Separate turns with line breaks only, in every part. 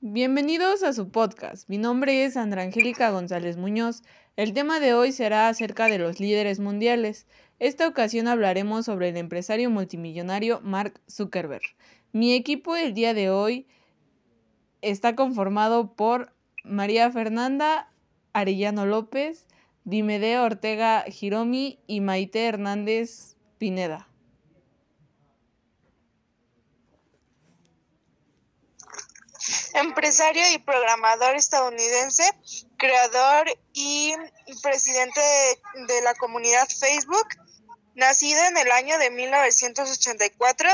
Bienvenidos a su podcast. Mi nombre es Sandra Angélica González Muñoz. El tema de hoy será acerca de los líderes mundiales. Esta ocasión hablaremos sobre el empresario multimillonario Mark Zuckerberg. Mi equipo el día de hoy está conformado por María Fernanda Arellano López, Dimedeo Ortega Giromi y Maite Hernández Pineda.
Empresario y programador estadounidense, creador y presidente de, la comunidad Facebook, nacido en el año de 1984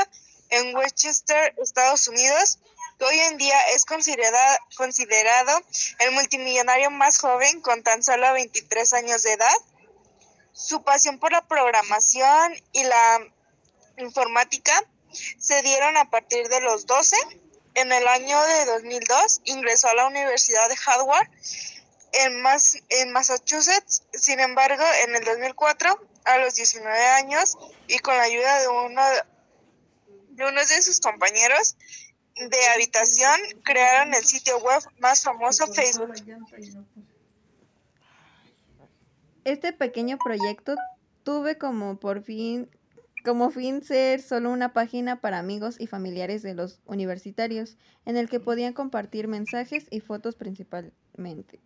en Westchester, Estados Unidos, que hoy en día es considerada, considerado el multimillonario más joven con tan solo 23 años de edad. Su pasión por la programación y la informática se dieron a partir de los 12 en el año de 2002 ingresó a la Universidad de Harvard en, en Massachusetts. Sin embargo, en el 2004, a los 19 años y con la ayuda de uno de, uno de sus compañeros de habitación, crearon el sitio web más famoso Facebook.
Este pequeño proyecto tuve como por fin como fin ser solo una página para amigos y familiares de los universitarios, en el que podían compartir mensajes y fotos principalmente.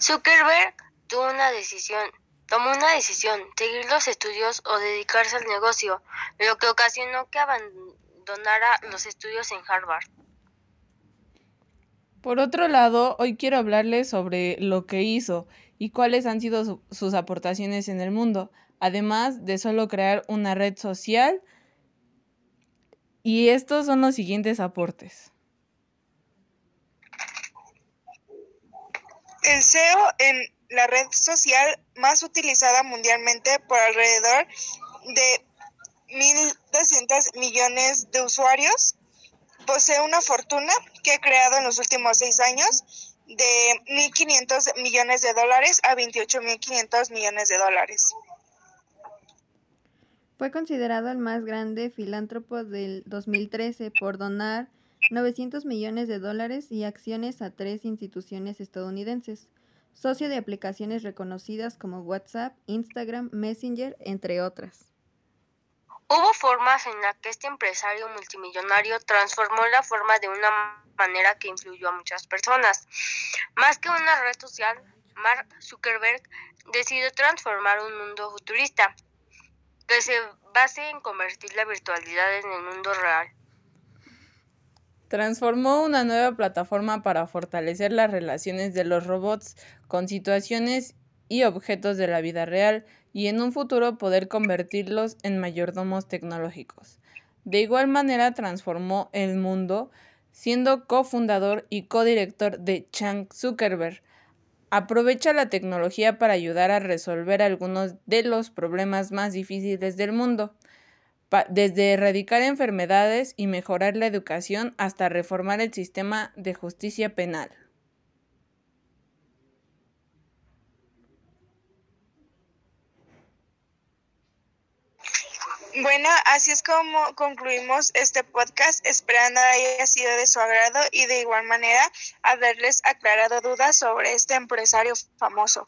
Zuckerberg tuvo una decisión, tomó una decisión, seguir los estudios o dedicarse al negocio, lo que ocasionó que abandonara los estudios en Harvard.
Por otro lado, hoy quiero hablarles sobre lo que hizo y cuáles han sido sus aportaciones en el mundo además de solo crear una red social. Y estos son los siguientes aportes.
El SEO en la red social más utilizada mundialmente por alrededor de 1.200 millones de usuarios. Posee una fortuna que ha creado en los últimos seis años de 1.500 millones de dólares a 28.500 millones de dólares.
Fue considerado el más grande filántropo del 2013 por donar 900 millones de dólares y acciones a tres instituciones estadounidenses, socio de aplicaciones reconocidas como WhatsApp, Instagram, Messenger, entre otras.
Hubo formas en las que este empresario multimillonario transformó la forma de una manera que influyó a muchas personas. Más que una red social, Mark Zuckerberg decidió transformar un mundo futurista que se base en convertir la virtualidad en el mundo real.
Transformó una nueva plataforma para fortalecer las relaciones de los robots con situaciones y objetos de la vida real y en un futuro poder convertirlos en mayordomos tecnológicos. De igual manera transformó el mundo siendo cofundador y codirector de Chang Zuckerberg, Aprovecha la tecnología para ayudar a resolver algunos de los problemas más difíciles del mundo, desde erradicar enfermedades y mejorar la educación hasta reformar el sistema de justicia penal.
Bueno, así es como concluimos este podcast, esperando haya sido de su agrado y de igual manera haberles aclarado dudas sobre este empresario famoso.